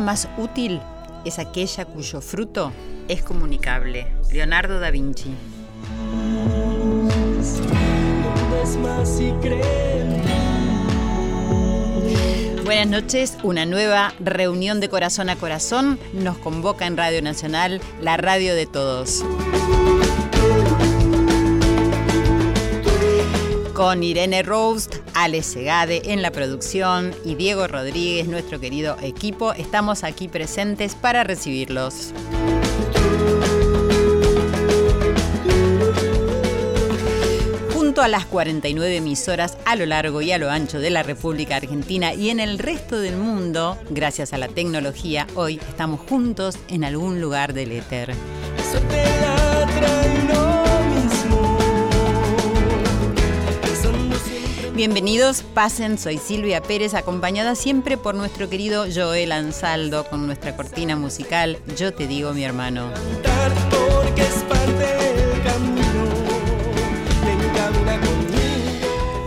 Más útil es aquella cuyo fruto es comunicable. Leonardo da Vinci. Buenas noches, una nueva reunión de corazón a corazón nos convoca en Radio Nacional, la radio de todos. Con Irene Roast, Ale Segade en la producción y Diego Rodríguez, nuestro querido equipo, estamos aquí presentes para recibirlos. Junto a las 49 emisoras a lo largo y a lo ancho de la República Argentina y en el resto del mundo, gracias a la tecnología, hoy estamos juntos en algún lugar del éter. Bienvenidos, pasen, soy Silvia Pérez, acompañada siempre por nuestro querido Joel Ansaldo con nuestra cortina musical Yo te digo mi hermano.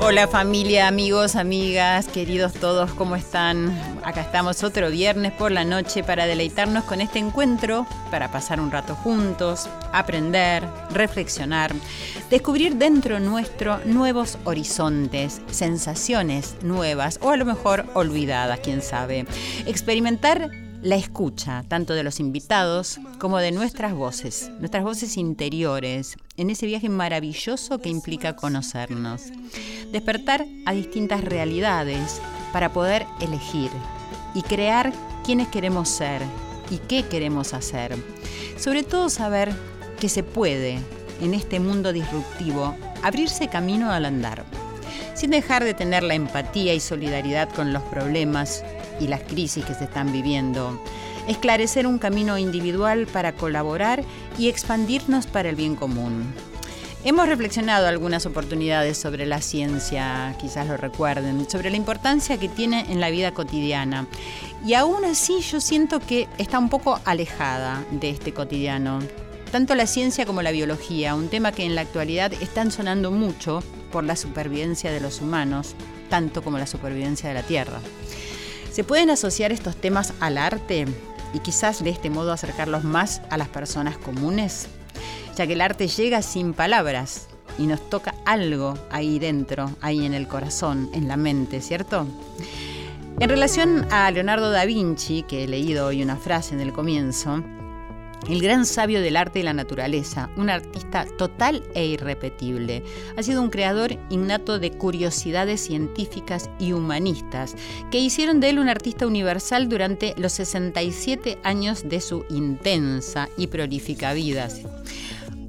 Hola familia, amigos, amigas, queridos todos, ¿cómo están? Acá estamos otro viernes por la noche para deleitarnos con este encuentro, para pasar un rato juntos, aprender, reflexionar, descubrir dentro nuestro nuevos horizontes, sensaciones nuevas o a lo mejor olvidadas, quién sabe. Experimentar la escucha, tanto de los invitados como de nuestras voces, nuestras voces interiores, en ese viaje maravilloso que implica conocernos. Despertar a distintas realidades para poder elegir y crear quiénes queremos ser y qué queremos hacer. Sobre todo saber que se puede, en este mundo disruptivo, abrirse camino al andar sin dejar de tener la empatía y solidaridad con los problemas y las crisis que se están viviendo. Esclarecer un camino individual para colaborar y expandirnos para el bien común. Hemos reflexionado algunas oportunidades sobre la ciencia, quizás lo recuerden, sobre la importancia que tiene en la vida cotidiana. Y aún así yo siento que está un poco alejada de este cotidiano. Tanto la ciencia como la biología, un tema que en la actualidad están sonando mucho por la supervivencia de los humanos, tanto como la supervivencia de la Tierra. ¿Se pueden asociar estos temas al arte y quizás de este modo acercarlos más a las personas comunes? Ya que el arte llega sin palabras y nos toca algo ahí dentro, ahí en el corazón, en la mente, ¿cierto? En relación a Leonardo da Vinci, que he leído hoy una frase en el comienzo, el gran sabio del arte y la naturaleza, un artista total e irrepetible. Ha sido un creador innato de curiosidades científicas y humanistas que hicieron de él un artista universal durante los 67 años de su intensa y prolífica vida.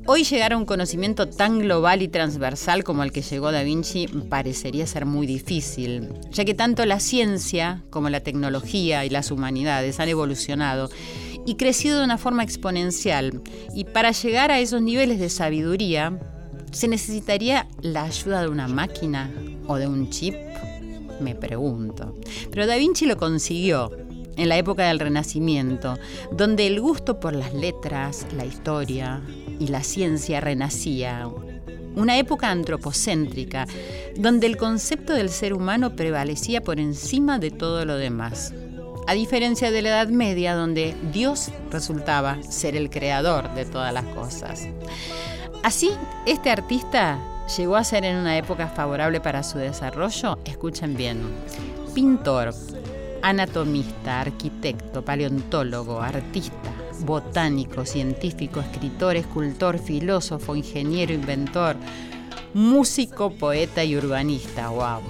Hoy llegar a un conocimiento tan global y transversal como el que llegó Da Vinci parecería ser muy difícil, ya que tanto la ciencia como la tecnología y las humanidades han evolucionado y crecido de una forma exponencial. Y para llegar a esos niveles de sabiduría, ¿se necesitaría la ayuda de una máquina o de un chip? Me pregunto. Pero Da Vinci lo consiguió en la época del Renacimiento, donde el gusto por las letras, la historia y la ciencia renacía. Una época antropocéntrica, donde el concepto del ser humano prevalecía por encima de todo lo demás a diferencia de la Edad Media, donde Dios resultaba ser el creador de todas las cosas. Así, este artista llegó a ser en una época favorable para su desarrollo, escuchen bien, pintor, anatomista, arquitecto, paleontólogo, artista, botánico, científico, escritor, escultor, filósofo, ingeniero, inventor, músico, poeta y urbanista, wow.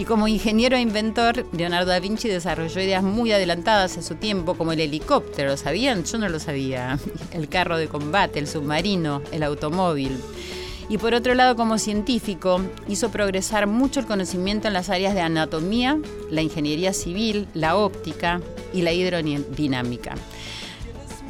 Y como ingeniero e inventor, Leonardo da Vinci desarrolló ideas muy adelantadas a su tiempo, como el helicóptero, ¿lo sabían? Yo no lo sabía. El carro de combate, el submarino, el automóvil. Y por otro lado, como científico, hizo progresar mucho el conocimiento en las áreas de anatomía, la ingeniería civil, la óptica y la hidrodinámica.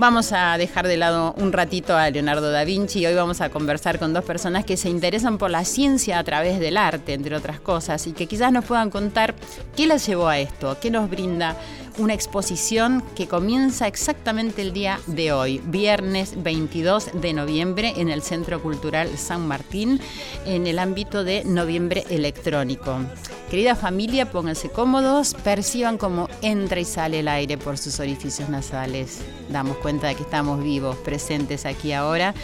Vamos a dejar de lado un ratito a Leonardo da Vinci y hoy vamos a conversar con dos personas que se interesan por la ciencia a través del arte, entre otras cosas, y que quizás nos puedan contar qué las llevó a esto, qué nos brinda una exposición que comienza exactamente el día de hoy, viernes 22 de noviembre, en el Centro Cultural San Martín, en el ámbito de Noviembre Electrónico. Querida familia, pónganse cómodos, perciban cómo entra y sale el aire por sus orificios nasales. Damos cuenta de que estamos vivos, presentes aquí ahora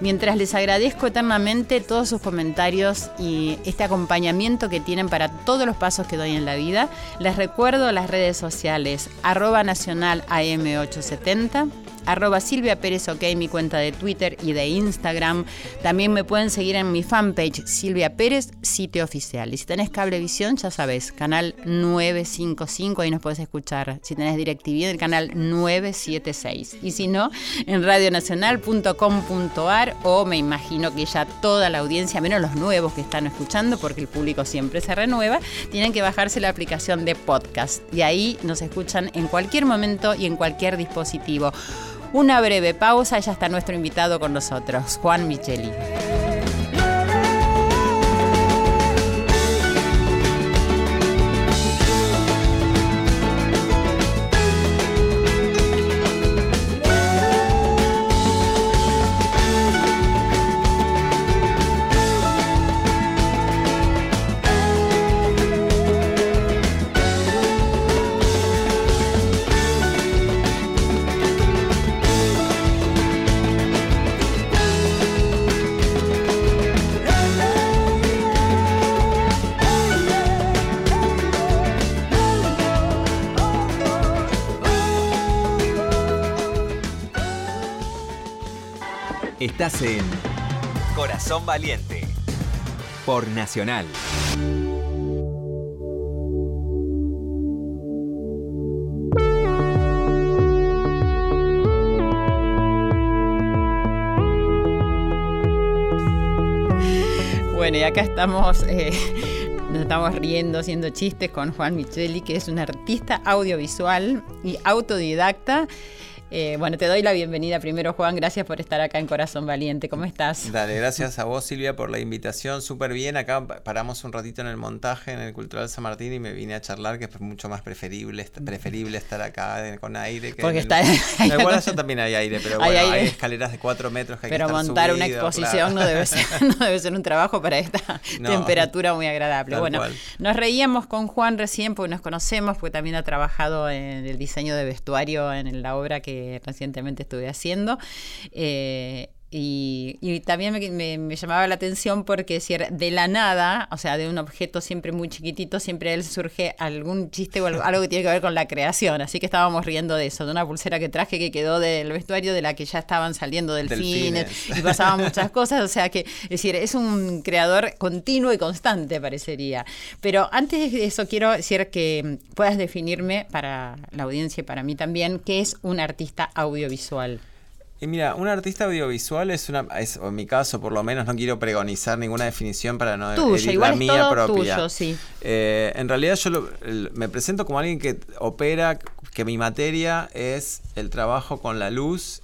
Mientras les agradezco eternamente todos sus comentarios y este acompañamiento que tienen para todos los pasos que doy en la vida, les recuerdo las redes sociales arroba nacional AM870 arroba Silvia Pérez OK, mi cuenta de Twitter y de Instagram. También me pueden seguir en mi fanpage Silvia Pérez, sitio oficial. Y si tenés cablevisión, ya sabes, canal 955, ahí nos puedes escuchar. Si tenés DirecTV, el canal 976. Y si no, en radionacional.com.ar o me imagino que ya toda la audiencia, menos los nuevos que están escuchando, porque el público siempre se renueva, tienen que bajarse la aplicación de podcast. Y ahí nos escuchan en cualquier momento y en cualquier dispositivo. Una breve pausa, ya está nuestro invitado con nosotros, Juan Micheli. En Corazón Valiente por Nacional. Bueno, y acá estamos, eh, nos estamos riendo, haciendo chistes con Juan Micheli, que es un artista audiovisual y autodidacta eh, bueno, te doy la bienvenida primero, Juan. Gracias por estar acá en Corazón Valiente. ¿Cómo estás? Dale, gracias a vos, Silvia, por la invitación. Súper bien. Acá paramos un ratito en el montaje en el Cultural San Martín y me vine a charlar, que es mucho más preferible, preferible estar acá con aire. Que Porque está. igual allá también hay aire, pero bueno, hay, escaleras de cuatro metros que hay pero que estar montar una exposición no, debe ser, no debe ser un trabajo para esta temperatura muy agradable. Bueno, nos reíamos con Juan recién porque nos conocemos, porque también ha trabajado en el diseño de vestuario en la obra que recientemente estuve haciendo. Eh, y, también me, llamaba la atención porque si de la nada, o sea, de un objeto siempre muy chiquitito, siempre él surge algún chiste o algo, que tiene que ver con la creación. Así que estábamos riendo de eso, de una pulsera que traje que quedó del vestuario de la que ya estaban saliendo del cine y pasaban muchas cosas. O sea que, es decir, es un creador continuo y constante, parecería. Pero antes de eso, quiero decir que puedas definirme para la audiencia y para mí también, qué es un artista audiovisual. Y mira, un artista audiovisual es una, es, en mi caso por lo menos, no quiero pregonizar ninguna definición para no tuyo, igual la mía propia. Tuyo, sí. Eh, en realidad yo me presento como alguien que opera, que mi materia es el trabajo con la luz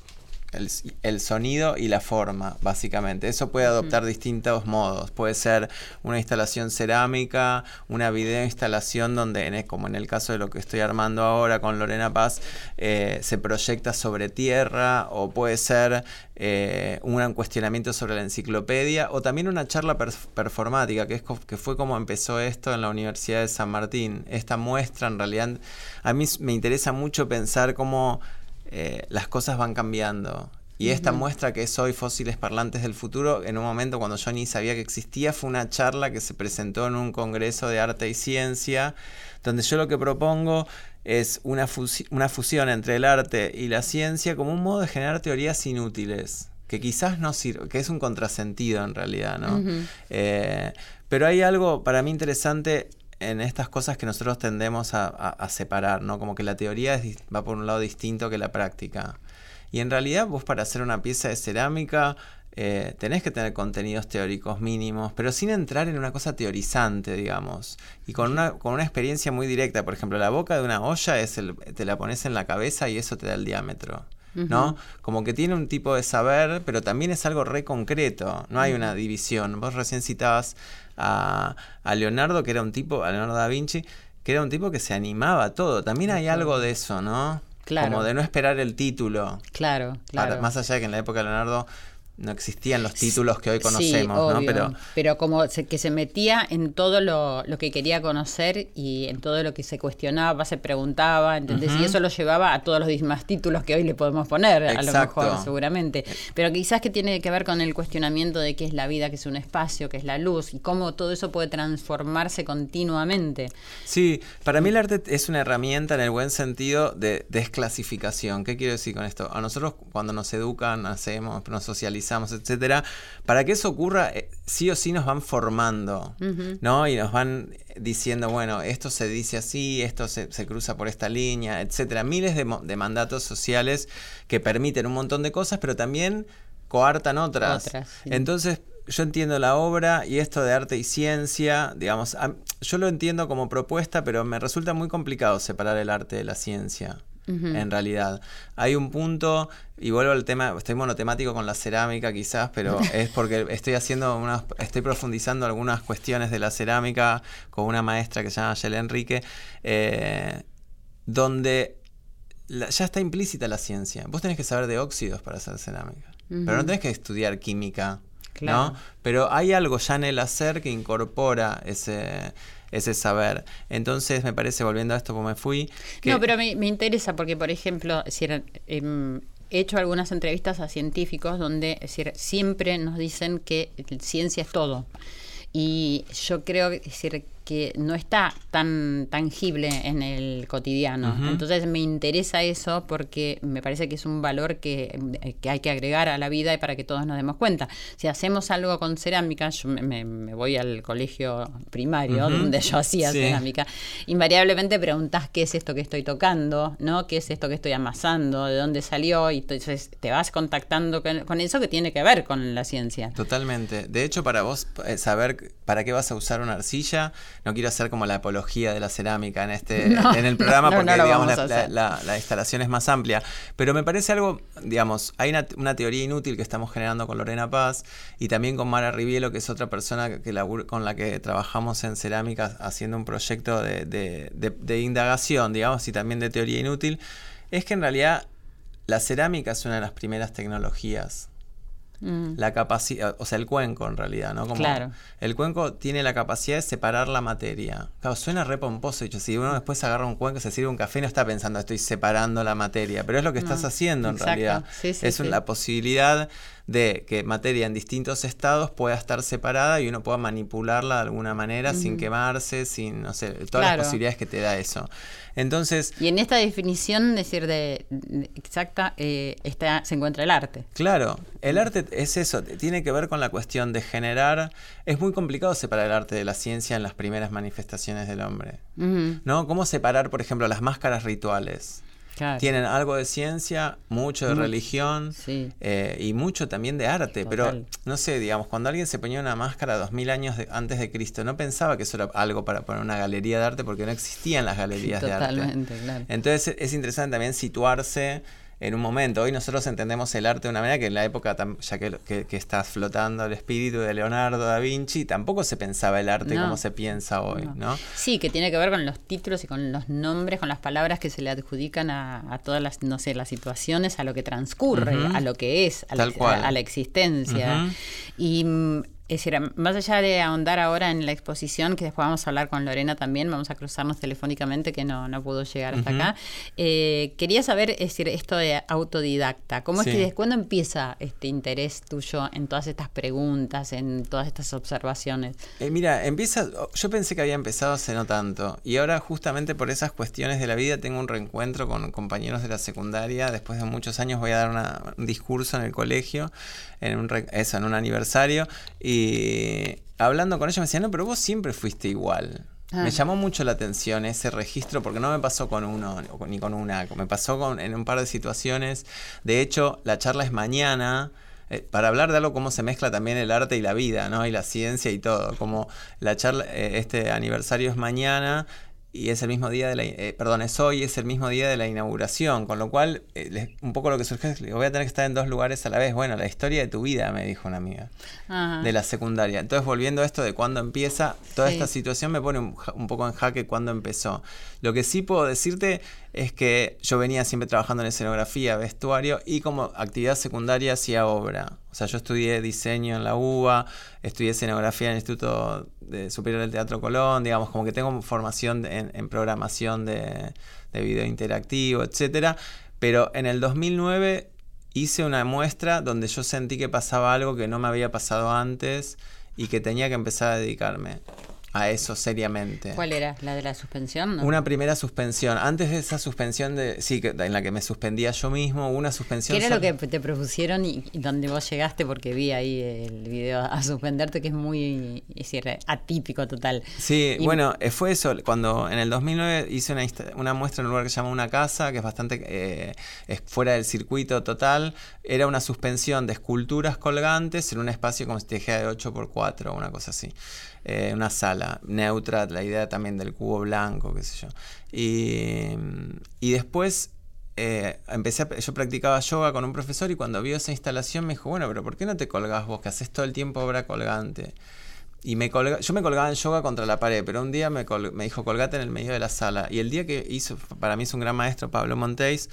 el, sonido y la forma, básicamente. Eso puede adoptar distintos modos. Puede ser una instalación cerámica, una video instalación donde, como en el caso de lo que estoy armando ahora con Lorena Paz, eh, se proyecta sobre tierra, o puede ser eh, un cuestionamiento sobre la enciclopedia, o también una charla performática, que, es, que fue como empezó esto en la Universidad de San Martín. Esta muestra, en realidad, a mí me interesa mucho pensar cómo eh, las cosas van cambiando. Y esta muestra que es hoy Fósiles Parlantes del Futuro, en un momento cuando yo ni sabía que existía, fue una charla que se presentó en un congreso de arte y ciencia, donde yo lo que propongo es una, una fusión entre el arte y la ciencia como un modo de generar teorías inútiles que quizás no sirve, que es un contrasentido en realidad, ¿no? Eh, pero hay algo para mí interesante en estas cosas que nosotros tendemos a, a- a separar, ¿no? Como que la teoría es va por un lado distinto que la práctica. Y en realidad vos para hacer una pieza de cerámica eh, tenés que tener contenidos teóricos mínimos, pero sin entrar en una cosa teorizante, digamos. Y con una, con una experiencia muy directa. Por ejemplo, la boca de una olla es el, te la pones en la cabeza y eso te da el diámetro. ¿No? Como que tiene un tipo de saber, pero también es algo re concreto. No hay una división. Vos recién citabas a, a Leonardo, que era un tipo, a Leonardo da Vinci, que era un tipo que se animaba a todo. También hay algo de eso, ¿no? Claro. Como de no esperar el título. Claro, claro. Más allá de que en la época de Leonardo no existían los títulos que hoy Sí, conocemos, ¿no? Pero pero como se- que se metía en todo lo, lo que quería conocer y en todo lo que se cuestionaba, se preguntaba, ¿entendés? Y eso lo llevaba a todos los demás títulos que hoy le podemos poner, a lo Exacto. mejor, seguramente. Pero quizás que tiene que ver con el cuestionamiento de qué es la vida, qué es un espacio, qué es la luz y cómo todo eso puede transformarse continuamente. sí, para mí el arte es una herramienta en el buen sentido de desclasificación. ¿Qué quiero decir con esto? A nosotros cuando nos educan, hacemos, nos socializamos, etcétera, para que eso ocurra, eh, sí o sí nos van formando, ¿no? Y nos van diciendo, bueno, esto se dice así, esto se, se cruza por esta línea, etcétera. Miles de, mandatos sociales que permiten un montón de cosas, pero también coartan otras. Otras, sí. Entonces, yo entiendo la obra y esto de arte y ciencia, digamos, yo lo entiendo como propuesta, pero me resulta muy complicado separar el arte de la ciencia. En realidad, hay un punto, y vuelvo al tema, estoy monotemático con la cerámica quizás, pero es porque estoy haciendo unas, estoy profundizando algunas cuestiones de la cerámica con una maestra que se llama Yel Enrique, eh, donde la- ya está implícita la ciencia. Vos tenés que saber de óxidos para hacer cerámica, pero no tenés que estudiar química, Claro. ¿no? Pero hay algo ya en el hacer que incorpora ese, ese saber. Entonces me parece, volviendo a esto, como me fui... que- No, pero me, me interesa porque, por ejemplo, decir, em, he hecho algunas entrevistas a científicos donde siempre nos dicen que ciencia es todo. Y yo creo decir, que no está tan tangible en el cotidiano. Entonces me interesa eso porque me parece que es un valor que, eh, que hay que agregar a la vida y para que todos nos demos cuenta. Si hacemos algo con cerámica, yo me, me- voy al colegio primario donde yo hacía Sí. cerámica invariablemente preguntás qué es esto que estoy tocando, ¿no? ¿Qué es esto que estoy amasando? ¿De dónde salió? Y entonces te vas contactando con, con eso que tiene que ver con la ciencia. Totalmente. De hecho, para vos eh, saber para qué vas a usar una arcilla, no quiero hacer como la apología de la cerámica en este No, en el programa no, porque no digamos la, la- la- la instalación es más amplia. Pero me parece algo, digamos, hay una, una teoría inútil que estamos generando con Lorena Paz y también con Mara Rivielo, que es otra persona que, con la que trabajamos en cerámica haciendo un proyecto de, de- de- de indagación, digamos, y también de teoría inútil, es que en realidad la cerámica es una de las primeras tecnologías Mm. la capacidad, o sea, el cuenco en realidad, ¿no? Como Claro. El cuenco tiene la capacidad de separar la materia. Claro, suena re pomposo, dicho, si uno después agarra un cuenco, se sirve un café, no está pensando estoy separando la materia, pero es lo que estás haciendo en exacto. realidad. Sí, sí, es sí. la posibilidad de que materia en distintos estados pueda estar separada y uno pueda manipularla de alguna manera sin quemarse, sin, no sé, todas Claro. las posibilidades que te da eso. Entonces, Y en esta definición, decir, de, de- exacta, eh, está, se encuentra el arte. Claro, el arte es eso, tiene que ver con la cuestión de generar. Es muy complicado separar el arte de la ciencia en las primeras manifestaciones del hombre. ¿No? ¿Cómo separar, por ejemplo, las máscaras rituales? Claro. Tienen algo de ciencia, mucho de Mucho, religión sí. eh, y mucho también de arte. Pero, no sé, digamos, cuando alguien se ponía una máscara dos mil años de- antes de Cristo, no pensaba que eso era algo para poner una galería de arte porque no existían las galerías de arte. Totalmente, claro. Entonces es interesante también situarse en un momento. Hoy nosotros entendemos el arte de una manera que en la época, ya que, que, que está flotando el espíritu de Leonardo da Vinci, tampoco se pensaba el arte No. como se piensa hoy, No. ¿no? Sí, que tiene que ver con los títulos y con los nombres, con las palabras que se le adjudican a, a todas las, no sé, las situaciones, a lo que transcurre, a lo que es, a, la, Tal cual. a- a la existencia. Y mm, es decir, más allá de ahondar ahora en la exposición, que después vamos a hablar con Lorena también, vamos a cruzarnos telefónicamente, que no, no pudo llegar hasta acá. Eh, quería saber, es decir, esto de autodidacta. ¿Cómo Sí. es que, cuándo empieza este interés tuyo en todas estas preguntas, en todas estas observaciones? Eh, mira, empieza. Yo pensé que había empezado hace no tanto. Y ahora, justamente por esas cuestiones de la vida, tengo un reencuentro con compañeros de la secundaria. Después de muchos años voy a dar una- un discurso en el colegio, en un, eso, en un aniversario. Y hablando con ellos me decían, no, pero vos siempre fuiste igual. Ah. Me llamó mucho la atención ese registro porque no me pasó con uno ni con una, me pasó con, en un par de situaciones. De hecho, la charla es mañana. eh, para hablar de algo cómo se mezcla también el arte y la vida, ¿no? Y la ciencia y todo. Como la charla, eh, este aniversario es mañana y es el mismo día de la, eh, perdón, es hoy, es el mismo día de la inauguración, con lo cual eh, les- un poco lo que surge es que voy a tener que estar en dos lugares a la vez. Bueno, la historia de tu vida, me dijo una amiga Ajá. de la secundaria. Entonces, volviendo a esto de cuándo empieza, toda Sí. esta situación me pone un, un poco en jaque cuándo empezó. Lo que sí puedo decirte es que yo venía siempre trabajando en escenografía, vestuario y como actividad secundaria hacía obra. O sea, yo estudié diseño en la UBA, estudié escenografía en el Instituto de Superior del Teatro Colón, digamos, como que tengo formación en, programación de, de video interactivo, etcétera. Pero en el 2009 hice una muestra donde yo sentí que pasaba algo que no me había pasado antes y que tenía que empezar a dedicarme a eso seriamente. ¿Cuál era? ¿La de la suspensión? no? Una primera suspensión. Antes de esa suspensión de. Sí, en la que me suspendía yo mismo, una suspensión. ¿Qué era lo que te propusieron y, y donde vos llegaste? Porque vi ahí el video a suspenderte, que es muy es decir, atípico total. Sí, Y- bueno, eh, fue eso. Cuando en el 2009 hice una, una muestra en un lugar que se llama Una Casa, que es bastante eh, es fuera del circuito total. Era una suspensión de esculturas colgantes en un espacio como si te dijera de 8x4 una cosa así. Eh, una sala neutra, la idea también del cubo blanco, qué sé yo. Y, y después eh, empecé a- yo practicaba yoga con un profesor y cuando vio esa instalación me dijo, bueno, pero ¿por qué no te colgás vos que haces todo el tiempo obra colgante? Y me yo me colgaba en yoga contra la pared, pero un día me, me dijo colgate en el medio de la sala. Y el día que hizo, para mí es un gran maestro, Pablo Montéis,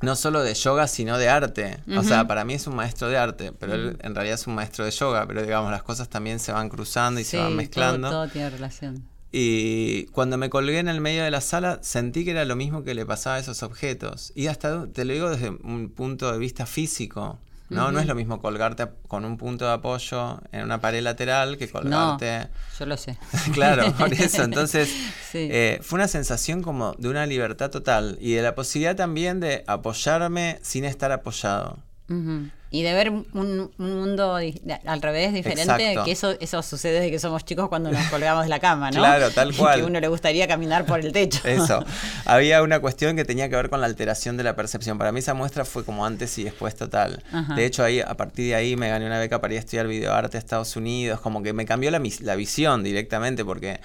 no solo de yoga, sino de arte. O sea, para mí es un maestro de arte, pero él en realidad es un maestro de yoga, pero digamos, las cosas también se van cruzando y se van todo- mezclando. Todo, tiene relación. Y cuando me colgué en el medio de la sala, sentí que era lo mismo que le pasaba a esos objetos. Y hasta, te lo digo desde un punto de vista físico. ¿No? no es lo mismo colgarte con un punto de apoyo en una pared lateral que No, colgarte. yo lo sé. claro, por eso. Entonces, Sí. eh, fue una sensación como de una libertad total y de la posibilidad también de apoyarme sin estar apoyado. Ujú. Y de ver un, un mundo al revés, diferente, Exacto. que eso eso sucede desde que somos chicos cuando nos colgamos de la cama, ¿no? Claro, tal cual. Que uno le gustaría caminar por el techo. Eso. Había una cuestión que tenía que ver con la alteración de la percepción. Para mí esa muestra fue como antes y después total. Ajá. De hecho, ahí, a partir de ahí me gané una beca para ir a estudiar videoarte a Estados Unidos. Como que me cambió la, la visión directamente porque,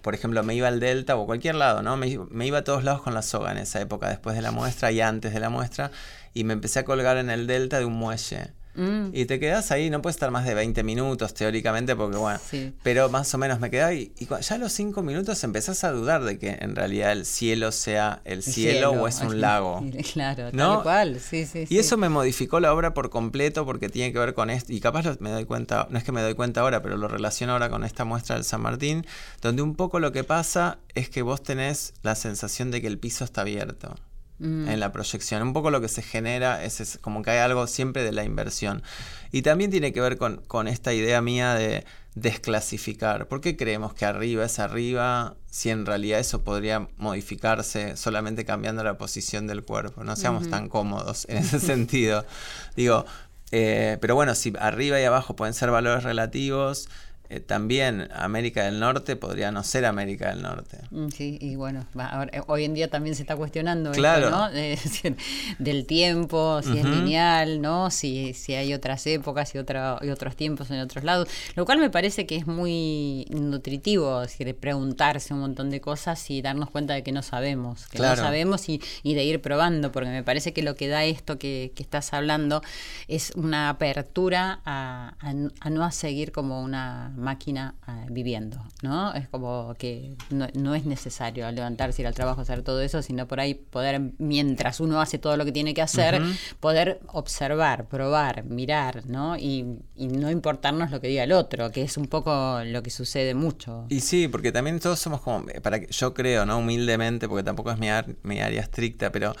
por ejemplo, me iba al Delta o cualquier lado, ¿no? Me, me iba a todos lados con la soga en esa época, después de la muestra y antes de la muestra. Y me empecé a colgar en el Delta de un muelle. Mm, Y te quedas ahí, no puedes estar más de 20 minutos teóricamente, porque bueno, Sí. pero más o menos me quedaba y, y ya a los 5 minutos empezás a dudar de que en realidad el cielo sea el, el cielo, o es un lago. Claro, ¿No? tal cual, sí, sí. Y eso me modificó la obra por completo porque tiene que ver con esto. Y capaz lo- me doy cuenta, no es que me doy cuenta ahora, pero lo relaciono ahora con esta muestra del San Martín, donde un poco lo que pasa es que vos tenés la sensación de que el piso está abierto Mm. en la proyección. Un poco lo que se genera es, es como que hay algo siempre de la inversión. Y también tiene que ver con, con esta idea mía de desclasificar. ¿Por qué creemos que arriba es arriba si en realidad eso podría modificarse solamente cambiando la posición del cuerpo? No seamos tan cómodos en ese sentido. Digo, eh, pero bueno, si arriba y abajo pueden ser valores relativos, eh, también América del Norte podría no ser América del Norte. Mm, Sí, y bueno, va, ahora, eh, hoy en día también se está cuestionando Claro. esto, ¿no? Es decir, del tiempo, si es lineal, ¿no? Si, si hay otras épocas y, otra, y otros tiempos en otros lados. Lo cual me parece que es muy nutritivo, es decir, preguntarse un montón de cosas y darnos cuenta de que no sabemos, que Claro. no sabemos y, y de ir probando, porque me parece que lo que da esto que, que estás hablando es una apertura a, a no a seguir como una máquina ah, viviendo, ¿no? Es como que no, no es necesario levantarse, ir al trabajo, hacer todo eso, sino por ahí poder, mientras uno hace todo lo que tiene que hacer, poder observar, probar, mirar, ¿no? Y, y no importarnos lo que diga el otro, que es un poco lo que sucede mucho. Y sí, porque también todos somos como, eh, para que, yo creo, ¿no? Humildemente, porque tampoco es mi, ar- mi área estricta, pero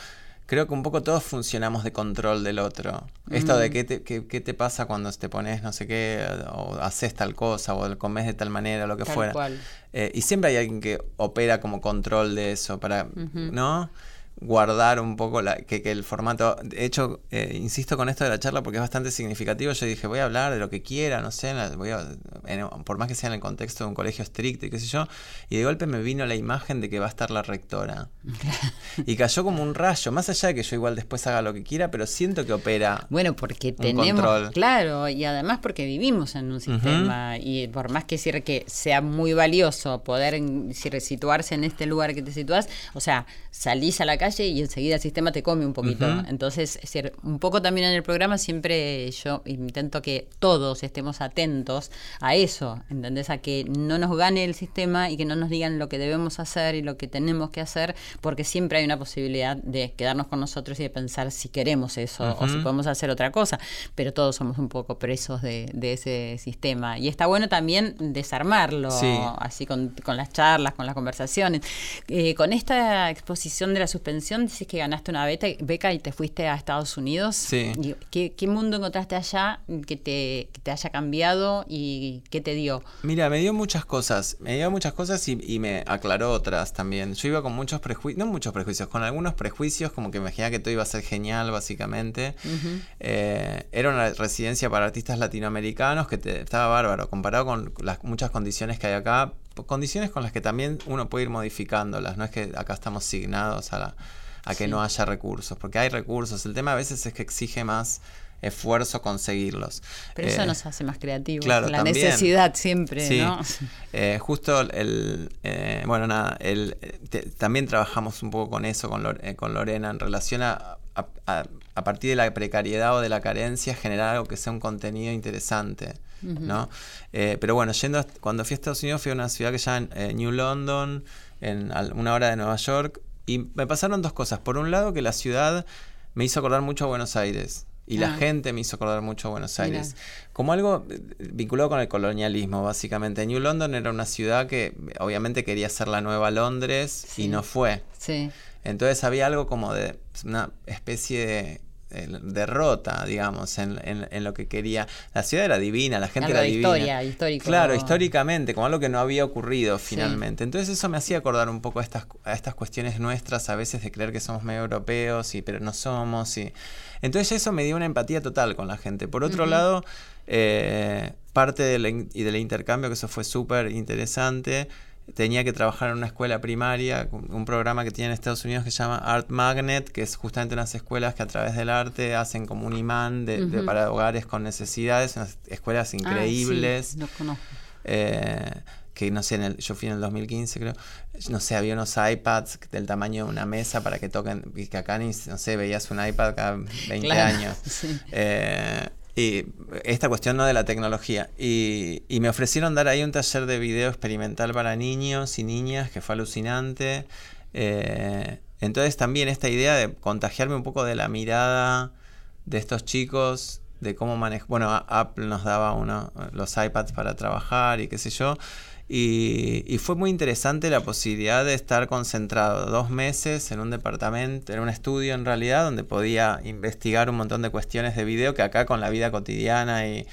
creo que un poco todos funcionamos de control del otro. Esto de qué te, qué, qué te pasa cuando te pones no sé qué, o haces tal cosa, o comes de tal manera, o lo que Tal fuera. cual. Eh, y siempre hay alguien que opera como control de eso, para, ¿no? Guardar un poco la, que, que el formato. De hecho, eh, insisto con esto de la charla porque es bastante significativo. Yo dije, voy a hablar de lo que quiera, no sé, voy a- en- por más que sea en el contexto de un colegio estricto y qué sé yo. Y de golpe me vino la imagen de que va a estar la rectora. y cayó como un rayo, más allá de que yo igual después haga lo que quiera, pero siento que opera. Bueno, porque tenemos, control. claro, y además porque vivimos en un sistema y por más que decir que sea muy valioso poder situarse en este lugar que te situás, o sea, salís a la calle y enseguida el sistema te come un poquito. Entonces, es decir, un poco también en el programa siempre yo intento que todos estemos atentos a eso, ¿entendés? A que no nos gane el sistema y que no nos digan lo que debemos hacer y lo que tenemos que hacer, porque siempre hay una posibilidad de quedarnos con nosotros y de pensar si queremos eso o si podemos hacer otra cosa, pero todos somos un poco presos de, de ese sistema. Y está bueno también desarmarlo, Sí. así con, con las charlas, con las conversaciones. Eh, con esta exposición de la suspensión, dices que ganaste una beca y te fuiste a Estados Unidos. Sí. ¿Qué, qué mundo encontraste allá que te, que te haya cambiado y qué te dio? Mira, me dio muchas cosas, me dio muchas cosas y, y me aclaró otras también. Yo iba con muchos prejuicios, no muchos prejuicios, con algunos prejuicios, como que me imaginaba que todo iba a ser genial, básicamente. Eh, era una residencia para artistas latinoamericanos que te- estaba bárbaro, comparado con las muchas condiciones que hay acá, condiciones con las que también uno puede ir modificándolas, no es que acá estamos signados a, la- a que Sí. no haya recursos, porque hay recursos, el tema a veces es que exige más esfuerzo conseguirlos. Pero eso Eh, nos hace más creativos. claro, la también. necesidad siempre, Sí. ¿no? Eh, justo el, eh, bueno, nada, el, te- también trabajamos un poco con eso, con, Lor- eh, con Lorena, en relación a- a partir de la precariedad o de la carencia, generar algo que sea un contenido interesante, ¿no? Eh, pero bueno, yendo, a- cuando fui a Estados Unidos, fui a una ciudad que se llama eh, New London, en una hora de Nueva York, y me pasaron dos cosas. Por un lado, que la ciudad me hizo acordar mucho a Buenos Aires. Y la Ah. gente me hizo acordar mucho a Buenos Mirá. Aires. Como algo eh, vinculado con el colonialismo, básicamente. New London era una ciudad que obviamente quería ser la nueva Londres Sí. y no fue. Sí. Entonces había algo como de una especie de derrota, digamos, en, en- en lo que quería. La ciudad era divina, la gente Algo era de divina. historia, histórico. Claro, históricamente, como algo que no había ocurrido Sí. finalmente. Entonces eso me hacía acordar un poco a estas, a estas cuestiones nuestras, a veces de creer que somos medio europeos, y, pero no somos. Y... Entonces eso me dio una empatía total con la gente. Por otro lado, eh, parte del, y del intercambio, que eso fue súper interesante, tenía que trabajar en una escuela primaria, un programa que tiene en Estados Unidos que se llama Art Magnet, que es justamente unas escuelas que a través del arte hacen como un imán de, de- para hogares con necesidades, unas escuelas Ah, sí, increíbles. lo conozco. Eh, que no sé, en el, yo fui en el 2015 creo, no sé, había unos iPads del tamaño de una mesa para que toquen, que acá ni, no sé, veías un iPad cada 20 Claro, años. sí. Eh, y esta cuestión no de la tecnología. Y, me ofrecieron dar ahí un taller de video experimental para niños y niñas, que fue alucinante. Eh, entonces también esta idea de contagiarme un poco de la mirada de estos chicos, de cómo manejar. Bueno, Apple nos daba uno, los iPads para trabajar y qué sé yo. Y, y fue muy interesante la posibilidad de estar concentrado dos meses en un departamento, en un estudio en realidad, donde podía investigar un montón de cuestiones de video que acá con la vida cotidiana y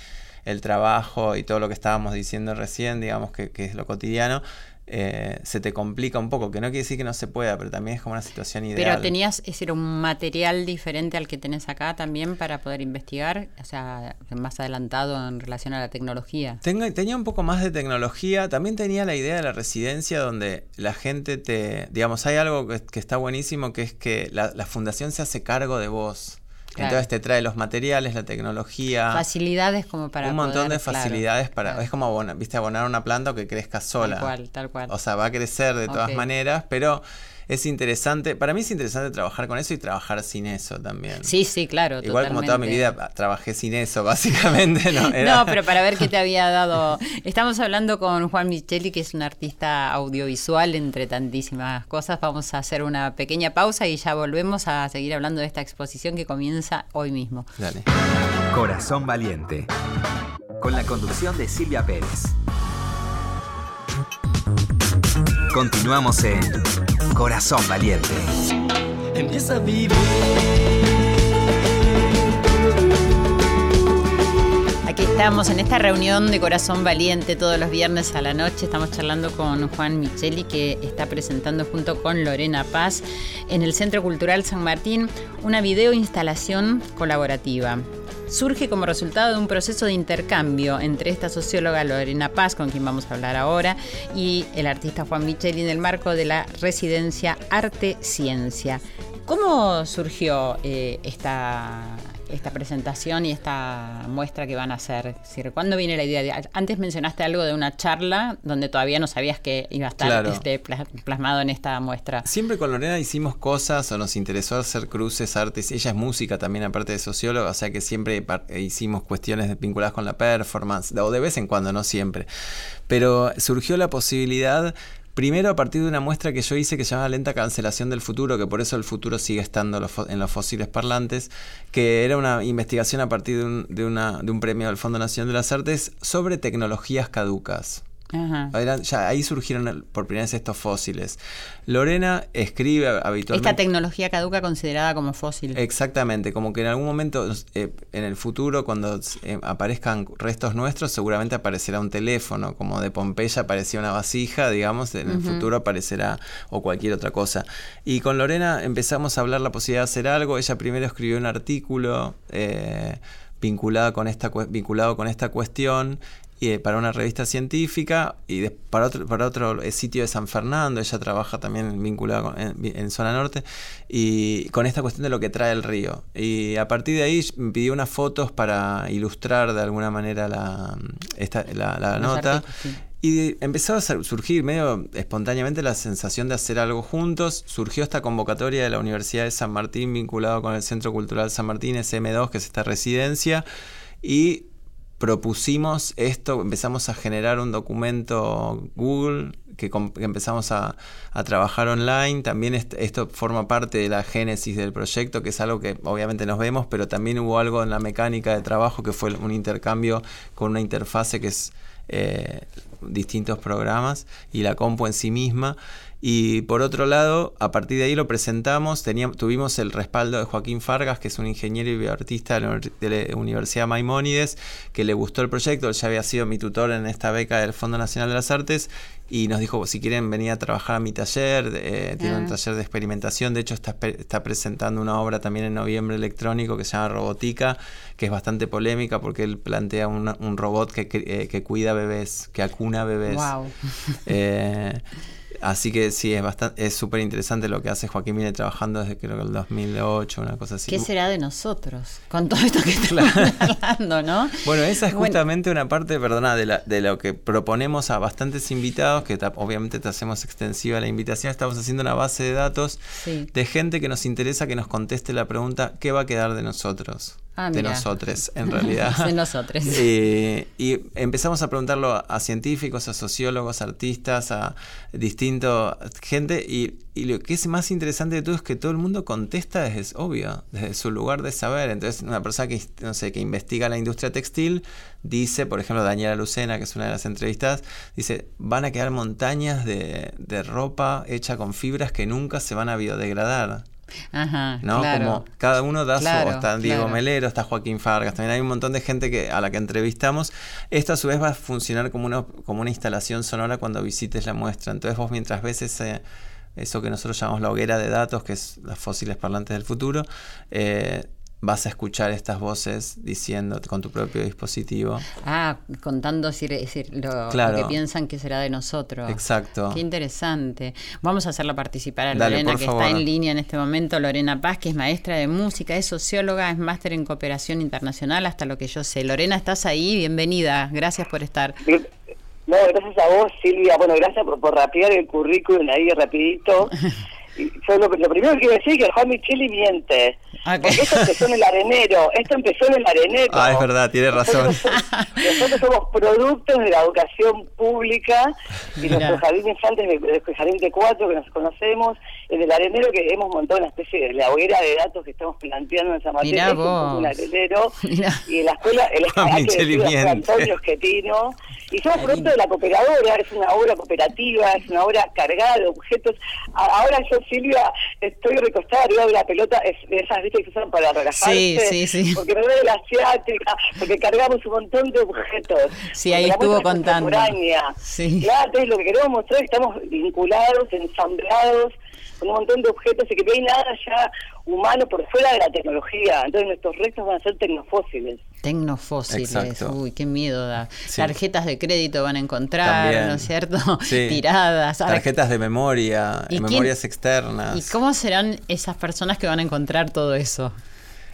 el trabajo y todo lo que estábamos diciendo recién, digamos que, que es lo cotidiano, eh, se te complica un poco, que no quiere decir que no se pueda, pero también es como una situación ideal. Pero tenías, es decir, un material diferente al que tenés acá también para poder investigar, o sea, más adelantado en relación a la tecnología. Tengo- tenía un poco más de tecnología, también tenía la idea de la residencia donde la gente te, digamos, hay algo que, que está buenísimo, que es que la, la fundación se hace cargo de vos. Claro. Entonces te trae los materiales, la tecnología, Facilidades como para un montón poder, de claro, facilidades para, claro. es como abonar, viste, abonar una planta o que crezca sola. Tal cual, tal cual. O sea, va a crecer de todas maneras, pero es interesante, para mí es interesante trabajar con eso y trabajar sin eso también. sí, sí, claro. Igual como toda mi vida trabajé sin eso, básicamente, ¿no? No, pero para ver qué te había dado. Estamos hablando con Juan Micheli, que es un artista audiovisual, entre tantísimas cosas. Vamos a hacer una pequeña pausa y ya volvemos a seguir hablando de esta exposición que comienza hoy mismo. Dale. Corazón Valiente. Con la conducción de Silvia Pérez. Continuamos en Corazón Valiente. Empieza a vivir. Aquí estamos en esta reunión de Corazón Valiente todos los viernes a la noche. Estamos charlando con Juan Micheli que está presentando junto con Lorena Paz en el Centro Cultural San Martín una video instalación colaborativa. Surge como resultado de un proceso de intercambio entre esta socióloga Lorena Paz, con quien vamos a hablar ahora, y el artista Juan Micheli en el marco de la residencia Arte Ciencia. ¿Cómo surgió eh, esta, esta presentación y esta muestra que van a hacer? ¿Cuándo viene la idea? Antes mencionaste algo de una charla donde todavía no sabías que iba a estar este, plasmado en esta muestra. Siempre con Lorena hicimos cosas o nos interesó hacer cruces, artes. Ella es música también, aparte de socióloga, o sea que siempre hicimos cuestiones vinculadas con la performance, o de vez en cuando, no siempre. Pero surgió la posibilidad Primero a partir de una muestra que yo hice que se llama Lenta Cancelación del Futuro, que por eso el futuro sigue estando en los fósiles parlantes, que era una investigación a partir de un, de un premio del Fondo Nacional de las Artes sobre tecnologías caducas ya, ahí surgieron por primera vez estos fósiles. Lorena escribe habitualmente. Esta tecnología caduca considerada como fósil. Exactamente, como que en algún momento eh, en el futuro, cuando eh, aparezcan restos nuestros, seguramente aparecerá un teléfono, como de Pompeya aparecía una vasija, digamos, en el futuro aparecerá o cualquier otra cosa. Y con Lorena empezamos a hablar la posibilidad de hacer algo. Ella primero escribió un artículo. Eh, vinculado con esta vinculado con esta cuestión y, para una revista científica y para otro, para otro eh, sitio de San Fernando, ella trabaja también vinculada en, zona norte, y con esta cuestión de lo que trae el río. Y a partir de ahí me pidió unas fotos para ilustrar de alguna manera la, esta, la, nota. Y empezó a surgir medio espontáneamente la sensación de hacer algo juntos. Surgió esta convocatoria de la Universidad de San Martín vinculado con el Centro Cultural San Martín, SM2, que es esta residencia. Y propusimos esto, empezamos a generar un documento Google que, empezamos a, trabajar online. También esto forma parte de la génesis del proyecto, que es algo que obviamente nos vemos, pero también hubo algo en la mecánica de trabajo que fue un intercambio con una interfase que es eh, distintos programas y la compu en sí misma. Y por otro lado, a partir de ahí lo presentamos, teníamos, tuvimos el respaldo de Joaquín Fargas, que es un ingeniero y bioartista de la Universidad Maimónides, que le gustó el proyecto, él ya había sido mi tutor en esta beca del Fondo Nacional de las Artes, y nos dijo, si quieren venir a trabajar a mi taller, eh, tiene un ah. taller de experimentación, de hecho está, está presentando una obra también en noviembre electrónico que se llama Robotica, que es bastante polémica porque él plantea un robot que, eh, que, cuida bebés, que acuna bebés. Wow. Eh, Así que sí, es bastante, es súper interesante lo que hace Joaquín viene trabajando desde creo que el 2008, una cosa así. ¿Qué será de nosotros con todo esto que estamos hablando, no? Bueno, esa es justamente una parte, perdona, de, de lo que proponemos a bastantes invitados, que obviamente te hacemos extensiva la invitación. Estamos haciendo una base de datos de gente que nos interesa que nos conteste la pregunta, ¿qué va a quedar de nosotros? Ah, de nosotros, en realidad. de nosotros. Eh, y empezamos a preguntarlo a, científicos, a sociólogos, a artistas, a distintos gente. Y, lo que es más interesante de todo es que todo el mundo contesta desde, obvio, desde su lugar de saber. Entonces, una persona que, no sé, que investiga la industria textil dice, por ejemplo, Daniela Lucena, que es una de las entrevistadas, dice, van a quedar montañas de, de ropa hecha con fibras que nunca se van a biodegradar. Ajá, ¿no? Como cada uno da su. Está Diego Melero, está Joaquín Fargas, también hay un montón de gente que, a la que entrevistamos. Esto a su vez va a funcionar como una, como una instalación sonora cuando visites la muestra. Entonces, vos mientras ves ese, eso que nosotros llamamos la hoguera de datos, que es las fósiles parlantes del futuro, eh, vas a escuchar estas voces diciendo con tu propio dispositivo. Ah, contando decir, lo, que piensan que será de nosotros. Exacto. Qué interesante. Vamos a hacerla participar a Lorena, que está en línea en este momento. Lorena Paz, que es maestra de música, es socióloga, es máster en cooperación internacional, hasta lo que yo sé. Lorena, ¿estás ahí? Bienvenida. Gracias por estar. No, gracias a vos, Silvia. Bueno, gracias por, por rapear el currículum ahí rapidito. Yo lo, primero que quiero decir es que Juan Micheli miente. Ah, porque esto empezó en el arenero, esto empezó en el arenero. Ah, es verdad, tiene razón. Nosotros, somos productos de la educación pública y nuestro jardín de infantes, el jardín de cuatro que nos conocemos, en el arenero que hemos montado una especie de la hoguera de datos que estamos planteando en San Martín, es un arenero, y en la escuela, el la Antonio Esquetino, y somos producto de la cooperadora, es una obra cooperativa, es una obra cargada de objetos. Ahora yo Silvia, estoy recostada arriba de la pelota, es de esas vistas que usan para relajarse. Sí, sí, sí. Porque me duele la asiática, porque cargamos un montón de objetos. Sí, ahí estuvo es contando. Sí. Claro, entonces lo que queremos mostrar es que estamos vinculados, ensamblados con un montón de objetos y que no hay nada ya humano por fuera de la tecnología. Entonces nuestros restos van a ser tecnofósiles. Tecnofósiles, Exacto. uy, qué miedo da. Sí. Tarjetas de crédito van a encontrar, También. ¿no es cierto? Sí. Tiradas. Tarjetas de memoria, ¿Y quién- memorias externas. ¿Y cómo serán esas personas que van a encontrar todo eso?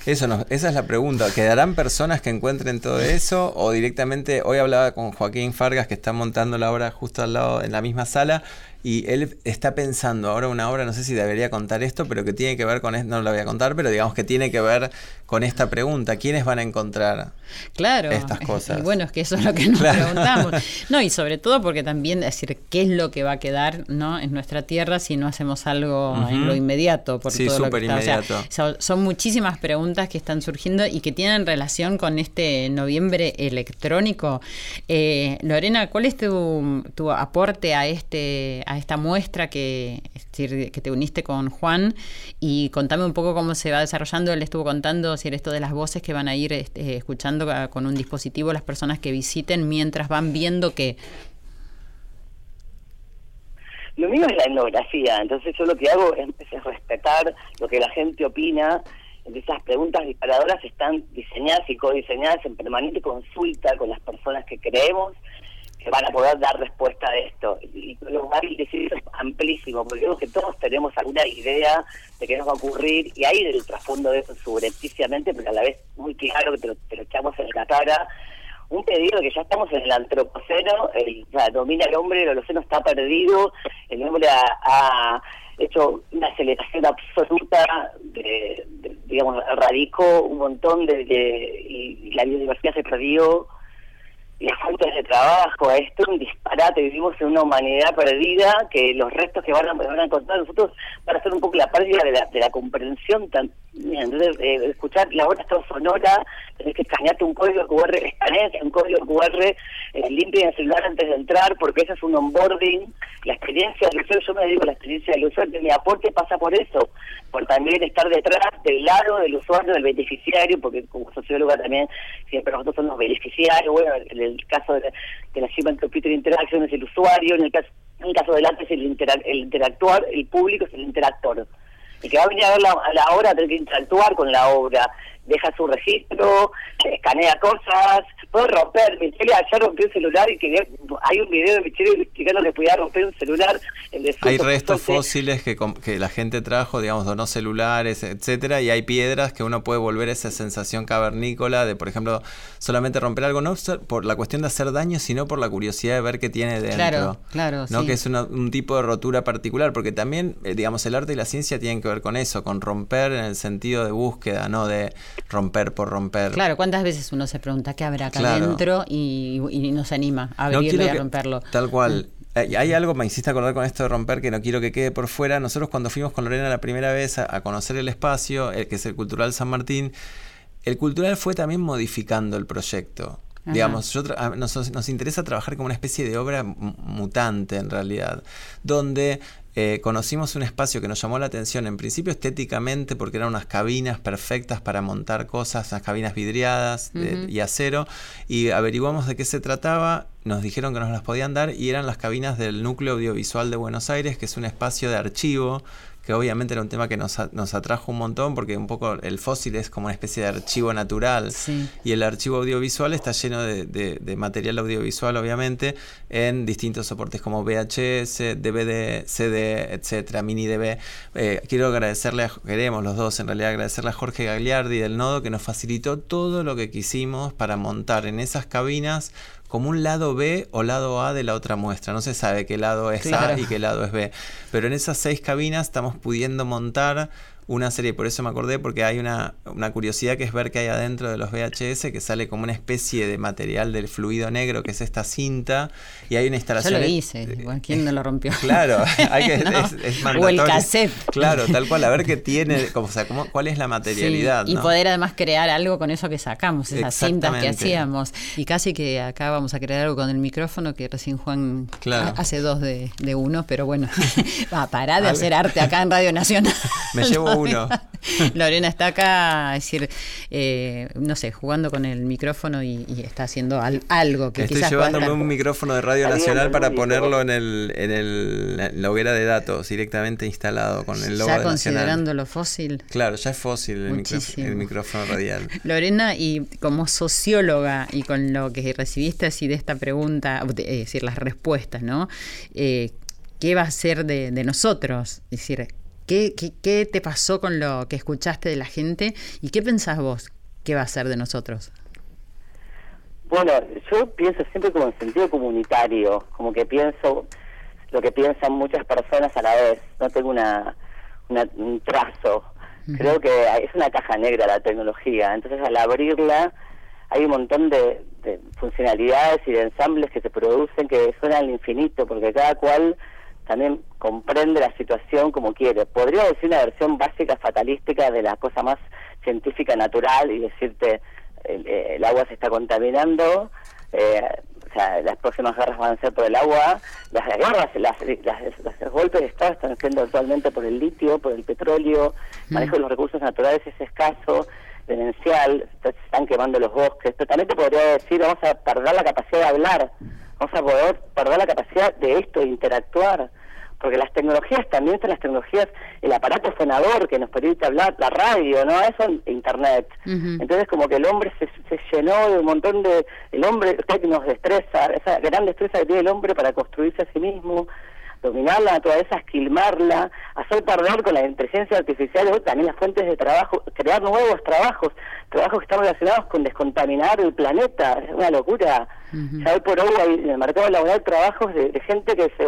Eso no, esa es la pregunta. ¿Quedarán personas que encuentren todo eso? O directamente, hoy hablaba con Joaquín Fargas, que está montando la obra justo al lado, en la misma sala, y él está pensando ahora una obra, no sé si debería contar esto, pero que tiene que ver con esto, no lo voy a contar, pero digamos que tiene que ver con esta pregunta. ¿Quiénes van a encontrar? Claro. Estas cosas. Y bueno, es que eso es lo que nos Claro. preguntamos. No, y sobre todo porque también decir qué es lo que va a quedar ¿no? en nuestra tierra si no hacemos algo en lo inmediato. Por Sí, todo lo que súper está- o sea, inmediato. son, son muchísimas preguntas que están surgiendo y que tienen relación con este noviembre electrónico. Eh, Lorena, ¿cuál es tu, tu aporte a este a esta muestra que, que te uniste con Juan? Y contame un poco cómo se va desarrollando. Él estuvo contando si esto de las voces que van a ir este, escuchando a- con un dispositivo las personas que visiten mientras van viendo que Lo mío es la etnografía, entonces yo lo que hago es, es respetar lo que la gente opina. Esas preguntas disparadoras están diseñadas y codiseñadas en permanente consulta con las personas que creemos que van a poder dar respuesta a esto. Y lo que decir es amplísimo, porque creo que todos tenemos alguna idea de qué nos va a ocurrir y hay del trasfondo de eso subrepticiamente, pero a la vez muy claro que te lo, te lo echamos en la cara. Un pedido que ya estamos en el antropoceno, el, o domina el hombre, el holoceno está perdido, el hombre ha, hecho una aceleración absoluta, de, digamos, radicó un montón de, y, la biodiversidad se perdió, las fuentes de trabajo, esto es un disparate, vivimos en una humanidad perdida, que los restos que van a, van a encontrar nosotros van a ser un poco la pérdida de la, de la comprensión también. Entonces, eh, escuchar la hora está sonora, tenés que escanearte un código QR, escaneas un código QR, eh, el celular antes de entrar, porque eso es un onboarding. La experiencia del usuario, yo me digo la experiencia del usuario, mi aporte pasa por eso, por también estar detrás del lado del usuario, del beneficiario, porque como socióloga también siempre nosotros somos beneficiarios, bueno, en el caso de, de la Human Computer Interaction es el usuario, en el caso, en el caso del arte es el, intera- el interactuar, el público es el interactor. Y que va a venir a ver la, la obra, tiene que interactuar con la obra, deja su registro, escanea cosas, puede romper. Michelle ayer rompió un celular y quería, hay un video de Michelle explicando que podía romper un celular. El Hay restos entonces, fósiles que, que la gente trajo, digamos, donó celulares, etcétera, y hay piedras que uno puede volver a esa sensación cavernícola de, por ejemplo, solamente romper algo, no por la cuestión de hacer daño, sino por la curiosidad de ver qué tiene dentro. Claro, claro, ¿no? sí. Que es una- un tipo de rotura particular, porque también, eh, digamos, el arte y la ciencia tienen que ver con eso, con romper en el sentido de búsqueda, no de romper por romper. Claro, ¿cuántas veces uno se pregunta qué habrá acá Claro. adentro y, y no se anima a abrirlo y a romperlo? Mm. Tal cual. Eh, Hay algo, me hiciste acordar con esto de romper, que no quiero que quede por fuera. Nosotros cuando fuimos con Lorena la primera vez a, a conocer el espacio, el que es el Cultural San Martín, el Cultural fue también modificando el proyecto. Ajá. Digamos, yo tra- a- nos, nos interesa trabajar como una especie de obra mu- mutante en realidad, donde eh, conocimos un espacio que nos llamó la atención, en principio estéticamente, porque eran unas cabinas perfectas para montar cosas, unas cabinas vidriadas de- Ujú. y acero, y averiguamos de qué se trataba, nos dijeron que nos las podían dar, y eran las cabinas del Núcleo Audiovisual de Buenos Aires, que es un espacio de archivo, que obviamente era un tema que nos, nos atrajo un montón, porque un poco el fósil es como una especie de archivo natural. Sí. Y el archivo audiovisual está lleno de, de- de material audiovisual, obviamente, en distintos soportes como VHS, DVD, CD, etcétera, mini DV. Eh, quiero agradecerle, a, queremos los dos en realidad agradecerle a Jorge Gagliardi del Nodo que nos facilitó todo lo que quisimos para montar en esas cabinas como un lado B o lado A de la otra muestra. No se sabe qué lado es Claro. A y qué lado es B. Pero en esas seis cabinas estamos pudiendo montar una serie, por eso me acordé, porque hay una, una curiosidad que es ver que hay adentro de los VHS que sale como una especie de material del fluido negro, que es esta cinta, y hay una instalación. Yo lo hice, ¿quién no lo rompió? Claro, hay que, es, O el cassette. Claro, tal cual, a ver qué tiene, o sea, cómo, cuál es la materialidad. y poder además crear algo con eso que sacamos, esas cintas que hacíamos. Y casi que acá vamos a crear algo con el micrófono que recién Juan hace dos de, uno, pero bueno, va, pará de hacer arte acá en Radio Nacional. Me llevo uno. Lorena está acá, es decir, eh, no sé, jugando con el micrófono y, está haciendo algo que Estoy llevándome un micrófono de Radio Nacional para ponerlo en el, en el la hoguera de datos directamente instalado con el logo ya considerando lo fósil. Claro, ya es fósil el, micrófono, radial. Lorena, y como socióloga y con lo que recibiste así de esta pregunta, es decir, las respuestas, ¿no? Eh, ¿Qué va a ser de, de nosotros? Es decir, ¿Qué, qué, te pasó con lo que escuchaste de la gente y qué pensás vos que va a ser de nosotros? Bueno, yo pienso siempre como en sentido comunitario, como que pienso lo que piensan muchas personas a la vez, no tengo una, un trazo. Creo que es una caja negra la tecnología, entonces al abrirla hay un montón de, de funcionalidades y de ensambles que se producen que suenan al infinito, porque cada cual también comprende la situación como quiere. Podría decir una versión básica fatalística de la cosa más científica natural y decirte el, agua se está contaminando, eh, o sea, las próximas guerras van a ser por el agua, las guerras, las, los golpes de Estado están siendo actualmente por el litio, por el petróleo, el manejo de los recursos naturales es escaso, demencial, se están quemando los bosques, pero también te podría decir, vamos a perder la capacidad de hablar, vamos a poder perder la capacidad de esto, de interactuar, porque las tecnologías también son las tecnologías, el aparato sonador que nos permite hablar, la radio, ¿no? Eso internet. Entonces como que el hombre se, se, llenó de un montón de, el hombre, nos destreza, esa gran destreza que tiene el hombre para construirse a sí mismo, dominar la naturaleza, esquilmarla, hacer perder con la inteligencia artificial también las fuentes de trabajo, crear nuevos trabajos, trabajos que están relacionados con descontaminar el planeta, es una locura. Ya hoy por hoy hay en el mercado laboral trabajos de, gente que se,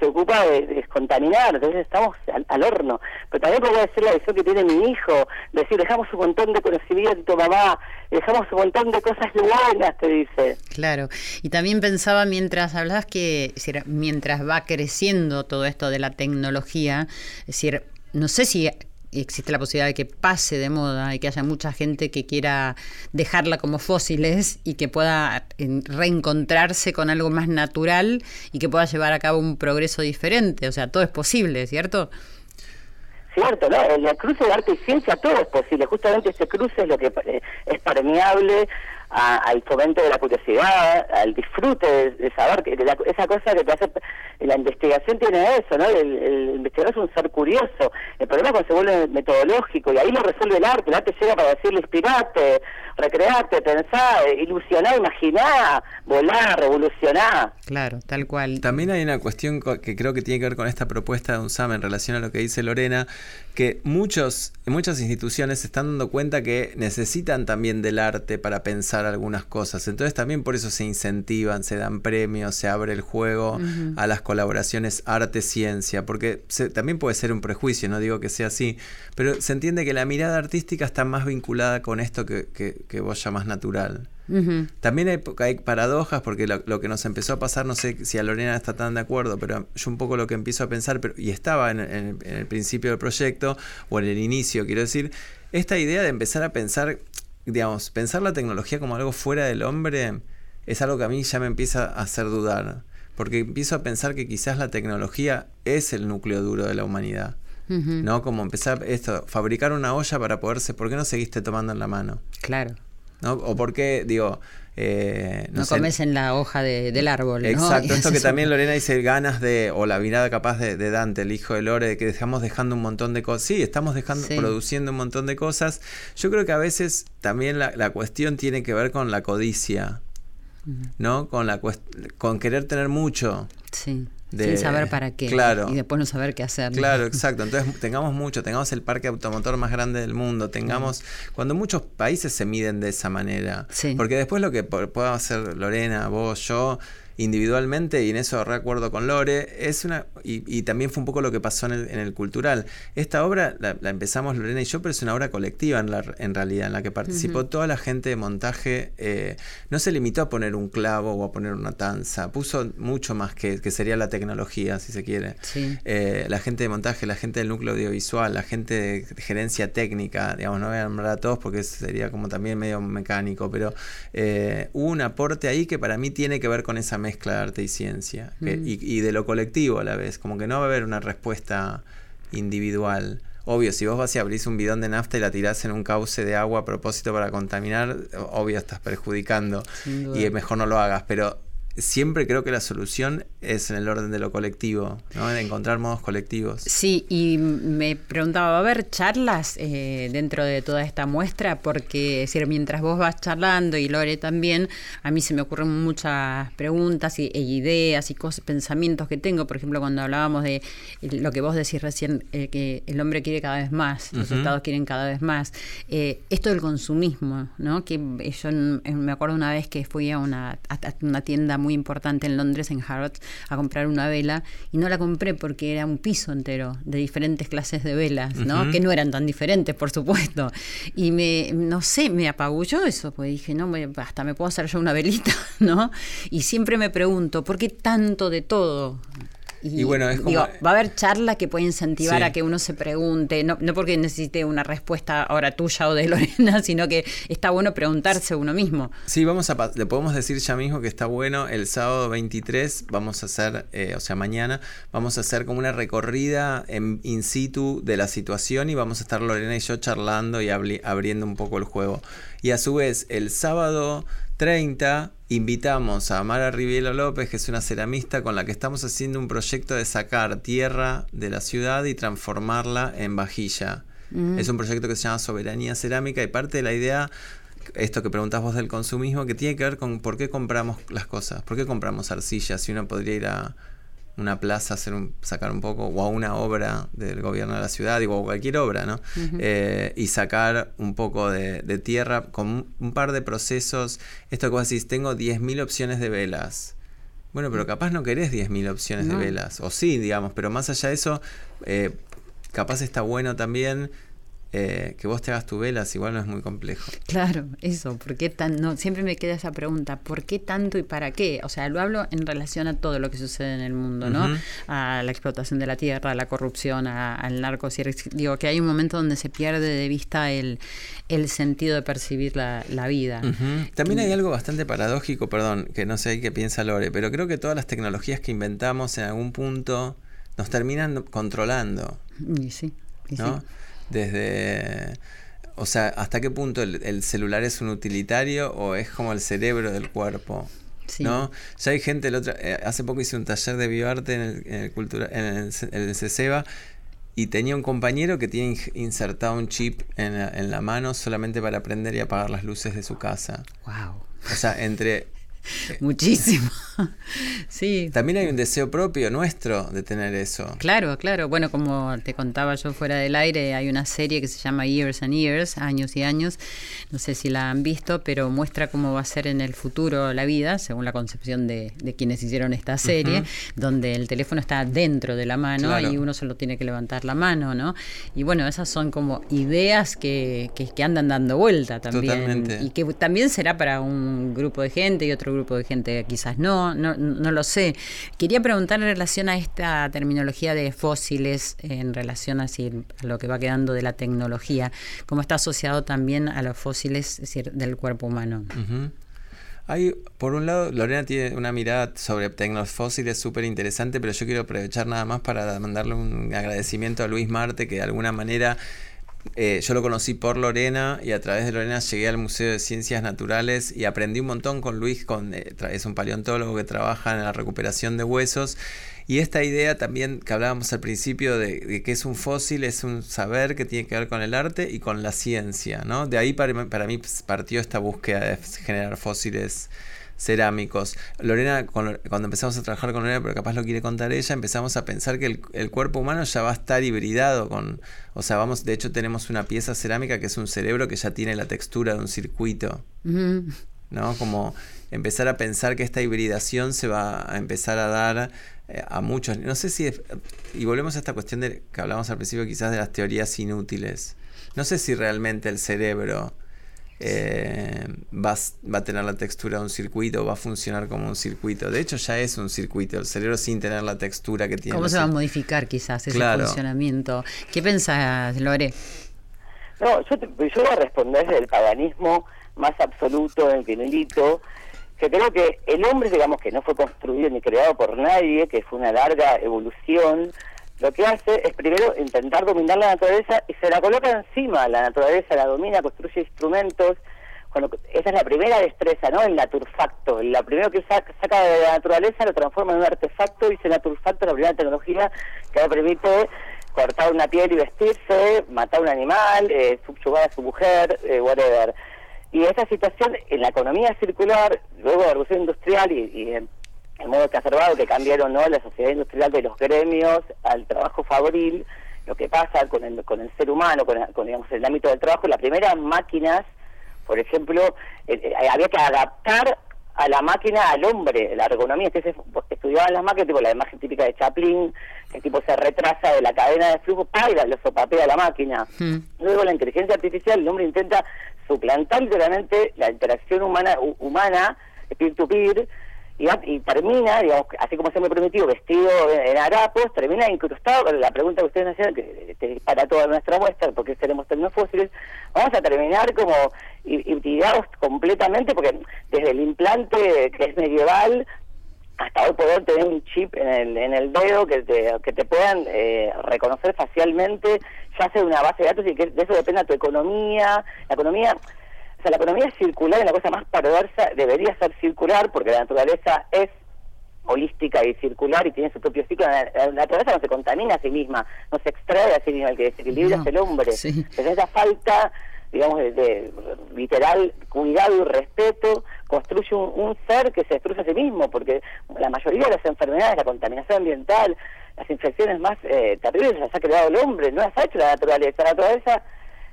se ocupa de, descontaminar, entonces estamos al, horno. Pero también podría decir la visión que tiene mi hijo, decir, dejamos un montón de conocimiento, mamá, dejamos un montón de cosas buenas, te dice. Claro, y también pensaba mientras hablabas que mientras va creciendo todo esto de la tecnología, es decir, no sé si existe la posibilidad de que pase de moda y que haya mucha gente que quiera dejarla como fósiles y que pueda reencontrarse con algo más natural y que pueda llevar a cabo un progreso diferente. O sea, todo es posible, ¿cierto? Cierto, ¿no? En el cruce de arte y ciencia todo es posible. Justamente ese cruce es lo que eh, es permeable al fomento de la curiosidad, al disfrute de, saber, que esa cosa que te hace, la investigación tiene eso, ¿no? El, investigador es un ser curioso, el problema es cuando se vuelve metodológico y ahí lo resuelve el arte, el arte llega para decirle inspirate, recreate, pensá, ilusioná, imaginá, volar, revolucionar. Claro, tal cual. También hay una cuestión que creo que tiene que ver con esta propuesta de UNSAM en relación a lo que dice Lorena, que muchos, muchas instituciones se están dando cuenta que necesitan también del arte para pensar algunas cosas. Entonces también por eso se incentivan, se dan premios, se abre el juego a las colaboraciones arte-ciencia, porque también puede ser un prejuicio, no digo que sea así, pero se entiende que la mirada artística está más vinculada con esto que, que, vos llamás natural. También hay, paradojas porque lo, que nos empezó a pasar, no sé si a Lorena está tan de acuerdo, pero yo un poco lo que empiezo a pensar, pero, y estaba en, en el principio del proyecto, o en el inicio, quiero decir, esta idea de empezar a pensar digamos, pensar la tecnología como algo fuera del hombre es algo que a mí ya me empieza a hacer dudar. Porque empiezo a pensar que quizás la tecnología es el núcleo duro de la humanidad. ¿No? Como empezar esto, fabricar una olla para poderse. ¿Por qué no seguiste tomando en la mano? Claro. ¿No? O por qué, digo, eh, no, comes en la hoja del árbol. Exacto, esto que también Lorena dice ganas de, o la mirada capaz de, Dante, el hijo de Lore, de que estamos dejando un montón de cosas. Sí, estamos dejando, produciendo un montón de cosas. Yo creo que a veces también la, cuestión tiene que ver con la codicia, ¿no? Con, la con querer tener mucho. Sí. Sin saber para qué. Claro. Y después no saber qué hacer. Claro, exacto. Entonces tengamos mucho, tengamos el parque automotor más grande del mundo, tengamos, cuando muchos países se miden de esa manera. Porque después lo que pueda hacer Lorena, vos, yo, individualmente, y en eso recuerdo con Lore, es una, y, también fue un poco lo que pasó en el, en el cultural. Esta obra la, empezamos Lorena y yo, pero es una obra colectiva en, la, en realidad, en la que participó toda la gente de montaje. Eh, no se limitó a poner un clavo o a poner una tanza, puso mucho más que, que sería la tecnología, si se quiere. Eh, la gente de montaje, la gente del núcleo audiovisual, la gente de gerencia técnica, digamos, no voy a nombrar a todos porque sería como también medio mecánico, pero eh, hubo un aporte ahí que para mí tiene que ver con esa mezcla de arte y ciencia mm. y, de lo colectivo a la vez, como que no va a haber una respuesta individual. Obvio, si vos vas y abrís un bidón de nafta y la tirás en un cauce de agua a propósito para contaminar, obvio estás perjudicando y mejor no lo hagas, pero siempre creo que la solución es en el orden de lo colectivo, ¿no? en encontrar modos colectivos. Sí, y me preguntaba, ¿va a haber charlas eh, dentro de toda esta muestra? Porque decir, mientras vos vas charlando y Lore también, a mí se me ocurren muchas preguntas y, e ideas y cosas, pensamientos que tengo. Por ejemplo, cuando hablábamos de lo que vos decís recién, eh, que el hombre quiere cada vez más, los estados quieren cada vez más. Eh, esto del consumismo, ¿no? Que yo me acuerdo una vez que fui a una, a una tienda muy muy importante en Londres, en Harrods, a comprar una vela y no la compré porque era un piso entero de diferentes clases de velas, ¿no? Que no eran tan diferentes, por supuesto. Y me, no sé, me apagulló eso, pues dije, no, hasta me puedo hacer yo una velita, ¿no? Y siempre me pregunto, ¿por qué tanto de todo? Y, bueno, es como... va a haber charlas que pueden incentivar a que uno se pregunte, no, no porque necesite una respuesta ahora tuya o de Lorena, sino que está bueno preguntarse uno mismo. Sí, vamos a, le podemos decir ya mismo que está bueno, el sábado 23 vamos a hacer, eh, o sea, mañana, vamos a hacer como una recorrida en in situ de la situación y vamos a estar Lorena y yo charlando y abriendo un poco el juego. Y a su vez, el sábado 30 invitamos a Mara Rivielo López, que es una ceramista con la que estamos haciendo un proyecto de sacar tierra de la ciudad y transformarla en vajilla. Mm. Es un proyecto que se llama Soberanía Cerámica y parte de la idea, esto que preguntas vos del consumismo, que tiene que ver con por qué compramos las cosas, por qué compramos arcilla, si uno podría ir a una plaza, hacer un, sacar un poco, o a una obra del gobierno de la ciudad, o cualquier obra, ¿no? Eh, y sacar un poco de, tierra con un, par de procesos. Esto que vos decís, tengo 10.000 opciones de velas. Bueno, pero capaz no querés 10.000 opciones de velas, o sí, digamos, pero más allá de eso, eh, capaz está bueno también eh, que vos te hagas tu velas igual no es muy complejo. Claro, eso, ¿por qué tan, no, siempre me queda esa pregunta, ¿por qué tanto y para qué? O sea, lo hablo en relación a todo lo que sucede en el mundo, ¿no? A la explotación de la tierra, a la corrupción, al narco, digo que hay un momento donde se pierde de vista el, el sentido de percibir la, vida. También hay algo bastante paradójico, perdón, que no sé qué piensa Lore, pero creo que todas las tecnologías que inventamos en algún punto nos terminan controlando. Y sí, y sí desde... O sea, ¿hasta qué punto el, celular es un utilitario o es como el cerebro del cuerpo? ¿No? Ya hay gente, el otro, eh, hace poco hice un taller de bioarte en el, en el, cultura, en el, el CESEBA y tenía un compañero que tiene insertado un chip en la, en la mano solamente para prender y apagar las luces de su casa. Wow. O sea, entre Muchísimo. sí. También hay un deseo propio nuestro de tener eso. Claro, claro. Bueno, como te contaba yo fuera del aire, hay una serie que se llama Years and Years, años y años. No sé si la han visto, pero muestra cómo va a ser en el futuro la vida, según la concepción de, quienes hicieron esta serie, donde el teléfono está dentro de la mano y uno solo tiene que levantar la mano, ¿no? Y bueno, esas son como ideas que, que, andan dando vuelta también. Y que también será para un grupo de gente y otro grupo de gente quizás no, no, no lo sé. Quería preguntar en relación a esta terminología de fósiles, en relación así, a lo que va quedando de la tecnología, cómo está asociado también a los fósiles del cuerpo humano. Hay, por un lado, Lorena tiene una mirada sobre fósiles súper interesante, pero yo quiero aprovechar nada más para mandarle un agradecimiento a Luis Marte, que de alguna manera eh, yo lo conocí por Lorena y a través de Lorena llegué al Museo de Ciencias Naturales y aprendí un montón con Luis, con, eh, es un paleontólogo que trabaja en la recuperación de huesos. Y esta idea también que hablábamos al principio de, que es un fósil, es un saber que tiene que ver con el arte y con la ciencia. ¿no? De ahí para, para mí partió esta búsqueda de generar fósiles cerámicos. Lorena, cuando empezamos a trabajar con Lorena, pero capaz lo quiere contar ella, empezamos a pensar que el, cuerpo humano ya va a estar hibridado con, o sea, vamos, de hecho tenemos una pieza cerámica que es un cerebro que ya tiene la textura de un circuito. ¿no? Como empezar a pensar que esta hibridación se va a empezar a dar eh, a muchos. No sé si. y volvemos a esta cuestión de que hablamos al principio, quizás de las teorías inútiles. No sé si realmente el cerebro eh, va, va, a tener la textura de un circuito, va a funcionar como un circuito. De hecho, ya es un circuito, el cerebro sin tener la textura que tiene. ¿Cómo se va a modificar quizás ese funcionamiento? ¿Qué pensás, Lore? No, yo, yo voy a responder desde el paganismo más absoluto, en el que milito, que creo que el hombre, digamos, que no fue construido ni creado por nadie, que fue una larga evolución, lo que hace es primero intentar dominar la naturaleza y se la coloca encima, la naturaleza la domina, construye instrumentos, cuando, esa es la primera destreza, ¿no? El naturfacto, la primero que saca, de la naturaleza lo transforma en un artefacto y ese naturfacto es la primera tecnología que le permite cortar una piel y vestirse, matar un animal, eh, subyugar a su mujer, eh, whatever. Y esa situación en la economía circular, luego de la revolución industrial y, y el modo que observado que cambiaron ¿no? la sociedad industrial de los gremios al trabajo fabril, lo que pasa con el, con el ser humano, con, digamos, el ámbito del trabajo, las primeras máquinas, por ejemplo, eh, eh, había que adaptar a la máquina al hombre, la ergonomía, entonces estudiaban las máquinas, tipo la imagen típica de Chaplin, que tipo se retrasa de la cadena de flujo, ¡pah! lo sopapea la máquina. Hmm. Luego la inteligencia artificial, el hombre intenta suplantar literalmente la interacción humana, humana peer-to-peer, y, termina, digamos, así como se me prometió, vestido en, harapos, termina incrustado, la pregunta que ustedes hacían, que, que para toda nuestra muestra, porque seremos fósiles, vamos a terminar como hibridados completamente, porque desde el implante que es medieval, hasta hoy poder tener un chip en el, en el dedo que te, que te puedan eh, reconocer facialmente, ya sea una base de datos y que de eso dependa tu economía, la economía o sea, la economía circular es la cosa más perversa, debería ser circular porque la naturaleza es holística y circular y tiene su propio ciclo. La, naturaleza no se contamina a sí misma, no se extrae a sí misma, el que desequilibra es el hombre. Sí. esa falta, digamos, de, literal cuidado y respeto construye un, ser que se destruye a sí mismo, porque la mayoría de las enfermedades, la contaminación ambiental, las infecciones más eh, terribles las ha creado el hombre, no las ha hecho la naturaleza. La naturaleza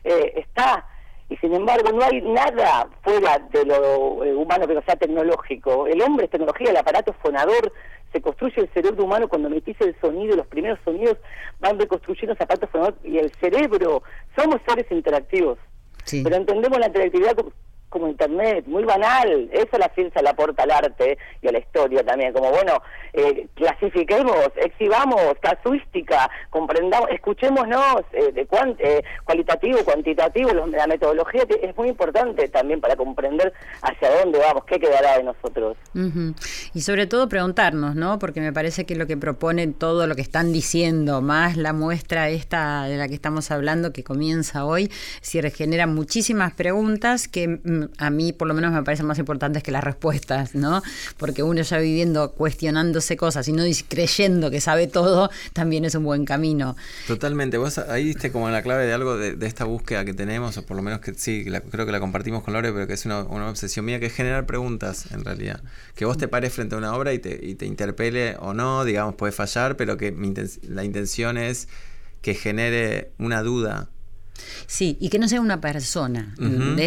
eh, está y sin embargo no hay nada fuera de lo eh, humano que no sea tecnológico. El hombre es tecnología, el aparato fonador, se construye el cerebro humano cuando metís el sonido, los primeros sonidos van reconstruyendo ese aparato fonador y el cerebro, somos seres interactivos. Pero entendemos la interactividad como Internet, muy banal. Eso la ciencia le aporta al arte y a la historia también. Como, bueno, eh, clasifiquemos, exhibamos, casuística, comprendamos, escuchémonos eh, de cuant eh, cualitativo, cuantitativo. la metodología es muy importante también para comprender hacia dónde vamos, qué quedará de nosotros. Y sobre todo preguntarnos, ¿no? Porque me parece que lo que proponen todo lo que están diciendo, más la muestra esta de la que estamos hablando que comienza hoy, si genera muchísimas preguntas que mm, a mí por lo menos me parecen más importantes que las respuestas, ¿no? Porque uno ya viviendo cuestionándose cosas y no creyendo que sabe todo, también es un buen camino. Totalmente, vos ahí diste como la clave de algo de, esta búsqueda que tenemos, o por lo menos que sí, creo que la compartimos con Lore, pero que es una, obsesión mía, que es generar preguntas en realidad. Que vos te pares frente a una obra y te, y te interpele o no, digamos, puede fallar, pero que la intención es que genere una duda Sí, y que no sea una persona,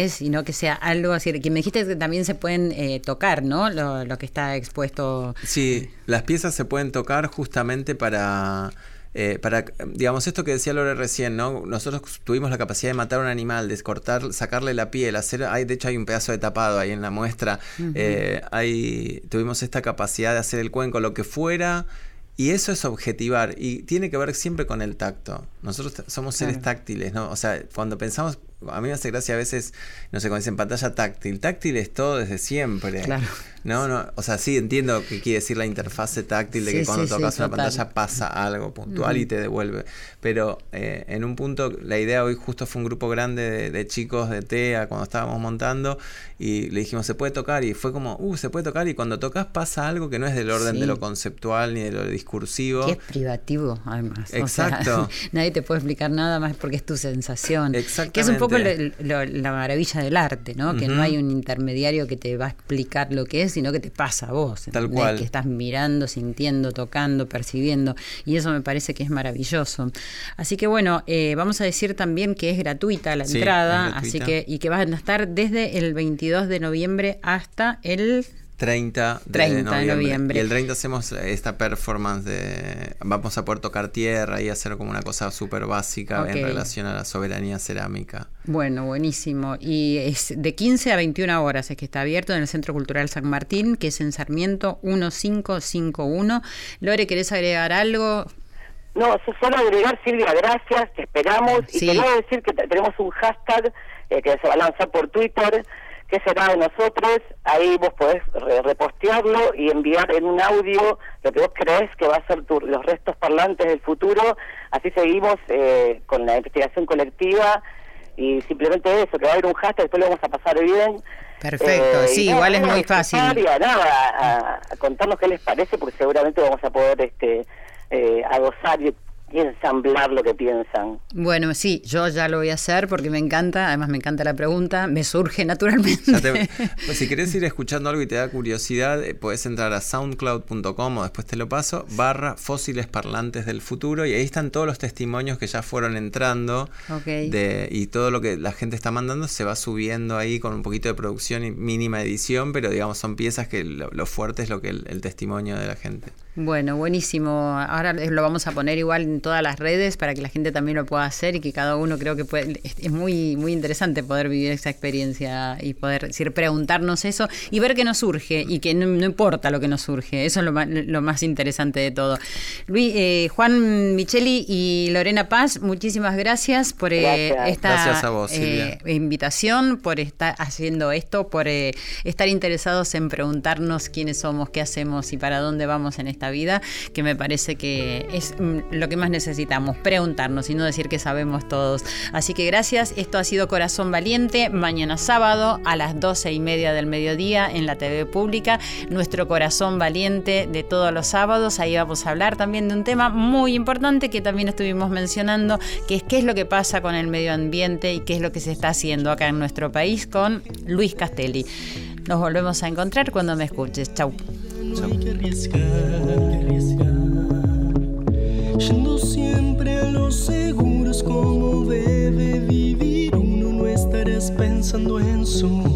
Sino que sea algo así. Que me dijiste que también se pueden eh, tocar, ¿no? Lo, que está expuesto. Sí, las piezas se pueden tocar justamente para. Eh, para, digamos, esto que decía Lore recién, ¿no? Nosotros tuvimos la capacidad de matar a un animal, de cortar, sacarle la piel, hacer, hay, de hecho hay un pedazo de tapado ahí en la muestra, eh, hay, tuvimos esta capacidad de hacer el cuenco, lo que fuera, y eso es objetivar y tiene que ver siempre con el tacto. Nosotros somos seres táctiles, ¿no? O sea, cuando pensamos, a mí me hace gracia a veces, no sé, cuando dicen pantalla táctil. Táctil es todo desde siempre. Claro. No, no, o sea, sí entiendo que quiere decir la interfase táctil de que cuando tocas una pantalla pasa algo puntual y te devuelve. Pero eh, en un punto, la idea hoy justo fue un grupo grande de, chicos de TEA cuando estábamos montando y le dijimos, se puede tocar y fue como, uh, se puede tocar y cuando tocas pasa algo que no es del orden de lo conceptual ni de lo discursivo. Que es privativo, además. Exacto. nadie te puede explicar nada más porque es tu sensación. Exactamente. Que es un poco poco la maravilla del arte, ¿no? Que no hay un intermediario que te va a explicar lo que es, sino que te pasa a vos. Tal cual. Que estás mirando, sintiendo, tocando, percibiendo. Y eso me parece que es maravilloso. Así que bueno, eh, vamos a decir también que es gratuita la entrada, así que y que van a estar desde el 22 de noviembre hasta el 30 de, noviembre. Y el 30 hacemos esta performance de. Vamos a poder tocar tierra y hacer como una cosa súper básica en relación a la soberanía cerámica. Bueno, buenísimo. Y es de 15 a 21 horas, es que está abierto en el Centro Cultural San Martín, que es en Sarmiento 1551. Lore, ¿querés agregar algo? No, solo agregar, Silvia, gracias, te esperamos. Y quería decir que tenemos un hashtag eh, que se va a lanzar por Twitter qué será de nosotros, ahí vos podés repostearlo y enviar en un audio lo que vos crees que va a ser los restos parlantes del futuro, así seguimos eh, con la investigación colectiva y simplemente eso, que va a haber un hashtag, después lo vamos a pasar bien. Perfecto, eh, sí, igual es muy fácil. nada, a, contarnos qué les parece, porque seguramente vamos a poder este eh, adosar y ensamblar lo que piensan. Bueno, sí, yo ya lo voy a hacer porque me encanta, además me encanta la pregunta, me surge naturalmente. pues si querés ir escuchando algo y te da curiosidad, eh, puedes entrar a soundcloud.com o después te lo paso, barra fósiles parlantes del futuro y ahí están todos los testimonios que ya fueron entrando de, y todo lo que la gente está mandando se va subiendo ahí con un poquito de producción y mínima edición, pero digamos son piezas que lo, fuerte es lo que el testimonio de la gente. Bueno, buenísimo. Ahora lo vamos a poner igual en todas las redes para que la gente también lo pueda hacer y que cada uno creo que puede, es muy muy interesante poder vivir esa experiencia y poder decir preguntarnos eso y ver qué nos surge y que no, importa lo que nos surge. Eso es lo más, lo más interesante de todo. Luis, eh, Juan Micheli y Lorena Paz, muchísimas gracias por eh, esta eh, invitación, por estar haciendo esto, por estar interesados en preguntarnos quiénes somos, qué hacemos y para dónde vamos en esta vida, que me parece que es mm, lo que más necesitamos, preguntarnos y no decir que sabemos todos. Así que gracias, esto ha sido Corazón Valiente, mañana sábado a las doce y media del mediodía en la TV pública, nuestro Corazón Valiente de todos los sábados, ahí vamos a hablar también de un tema muy importante que también estuvimos mencionando, que es qué es lo que pasa con el medio ambiente y qué es lo que se está haciendo acá en nuestro país con Luis Castelli. Nos volvemos a encontrar cuando me escuches. Chau. Arriesgar, yendo siempre a los seguros como debe vivir. Uno no estarás pensando en soñar.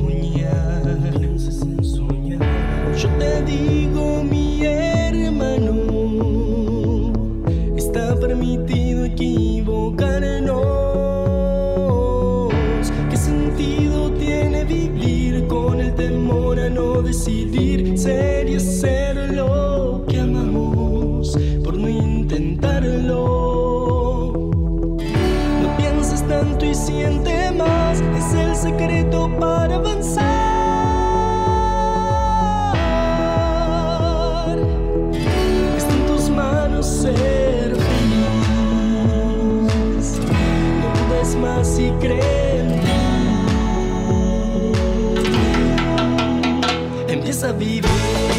Cree en. Empieza a vivir.